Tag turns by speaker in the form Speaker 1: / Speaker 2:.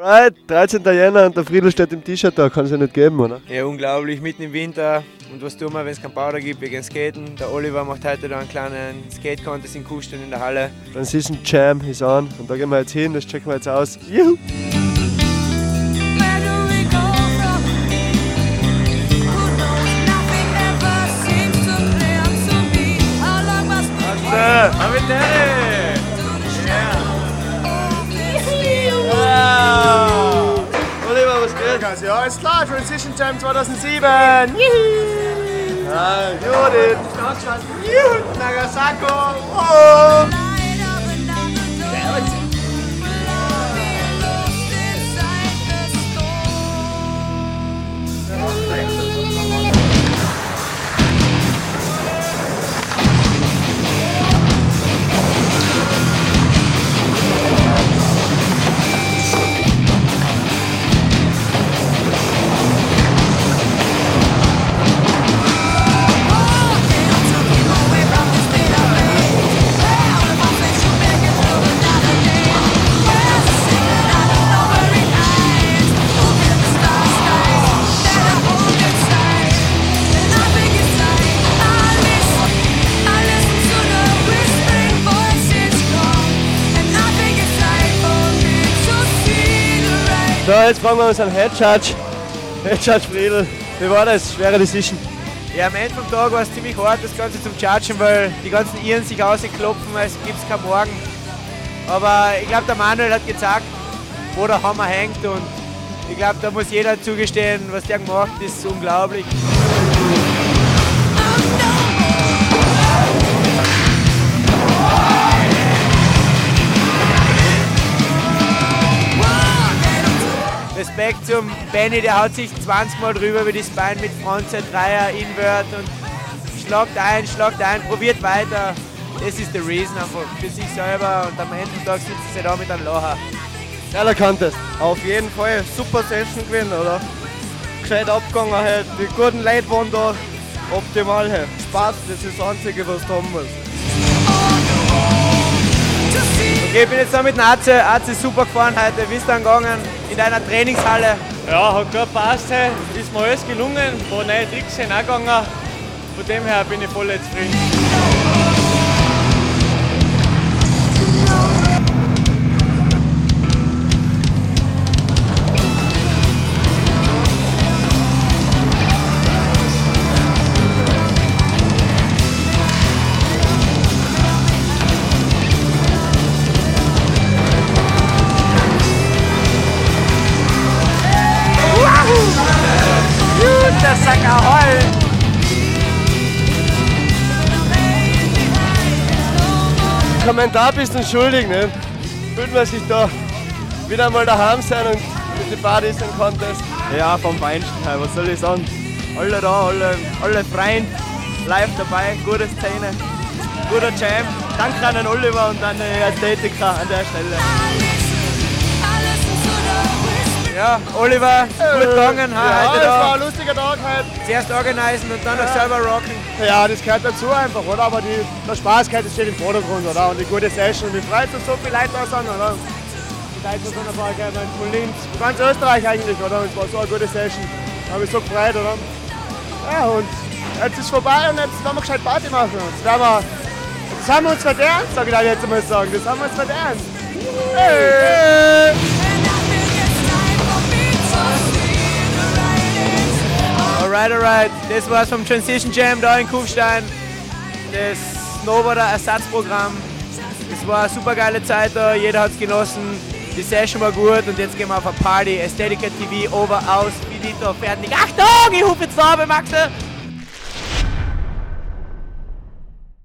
Speaker 1: Alright, 13. Jänner und der Friedel steht im T-Shirt da, kann es ja nicht geben, oder?
Speaker 2: Ja, unglaublich, mitten im Winter. Und was tun wir, wenn es keinen Powder gibt? Wir gehen skaten. Der Oliver macht heute da einen kleinen Skate-Contest in Kuhstern in der Halle.
Speaker 1: Transition Jam ist an und da gehen wir jetzt hin, das checken wir jetzt aus. Juhu! Oliver, was geht?
Speaker 3: Ja, ist klar, Transition Jam 2007.
Speaker 1: Ah, Judith!
Speaker 3: Juhu, Nagasako. Oh.
Speaker 1: So, jetzt fragen wir uns einen Head Judge. Head Judge Friedel, wie war das? Schwere Decision.
Speaker 2: Ja, am Ende vom Tag war es ziemlich hart, das Ganze zum Judgen, weil die ganzen Iren sich ausklopfen, als gibt es keinen Morgen. Aber ich glaube, der Manuel hat gezeigt, wo der Hammer hängt und ich glaube, da muss jeder zugestehen, was der gemacht ist unglaublich. Respekt zum Benny, der haut sich 20 Mal drüber über das Bein mit Frontside, Dreier, Invert und schlagt ein, schlagt ein, probiert weiter. Das ist der Reason einfach für sich selber und am Ende des Tages sitzt sie da mit einem Lacher.
Speaker 1: Geiler Contest.
Speaker 3: Auf jeden Fall super Session gewesen, oder? Gescheit abgegangen halt. Die guten Leute waren da optimal halt. Spaß, das ist das Einzige, was du haben musst.
Speaker 2: Okay, ich bin jetzt da mit dem Atze. Atze ist super gefahren heute. Wie ist dann gegangen in deiner Trainingshalle?
Speaker 4: Ja, hat gut gepasst. Ist mir alles gelungen. Ein paar neue Tricks sind auch gegangen. Von dem her bin ich voll zufrieden.
Speaker 2: Der Sacker Heu!
Speaker 1: Kommentar bist du schuldig, ne? Fühlt man sich da wieder mal daheim sein und mit den Partys und Contest.
Speaker 3: Ja, vom Feinsten her, was soll ich sagen? Alle da, alle, alle Freunde, live dabei, gute Szene, guter Jam. Danke an den Oliver und an die Ästhetiker an der Stelle.
Speaker 2: Ja, Oliver, gut gegangen ha,
Speaker 3: Ja,
Speaker 2: heute
Speaker 3: war
Speaker 2: da.
Speaker 3: ein lustiger Tag halt.
Speaker 2: Zuerst organisieren und dann noch selber rocken.
Speaker 3: Ja, das gehört dazu einfach, oder? Aber die, der Spaß gehört, das steht im Vordergrund, oder? Und die gute Session. Die freut uns so viele Leute da sind, oder? Die Leute sind dabei, gell? Von Linz, ganz Österreich eigentlich, oder? Und es war so eine gute Session. Da habe ich so gefreut, oder? Ja, und jetzt ist vorbei und jetzt werden wir gescheit Party machen. Jetzt, werden wir, das haben wir uns verdient, sag ich da jetzt mal sagen. Das haben wir uns verdient. Hey.
Speaker 2: Alright, alright. Das war's vom Transition Jam da in Kufstein. Das Snowboarder Ersatzprogramm. Es war eine super geile Zeit da, jeder hat's genossen. Die Session war gut und jetzt gehen wir auf eine Party. Ästhetica TV, over, aus, finito, fertig. Achtung, ich rufe jetzt da, Maxe!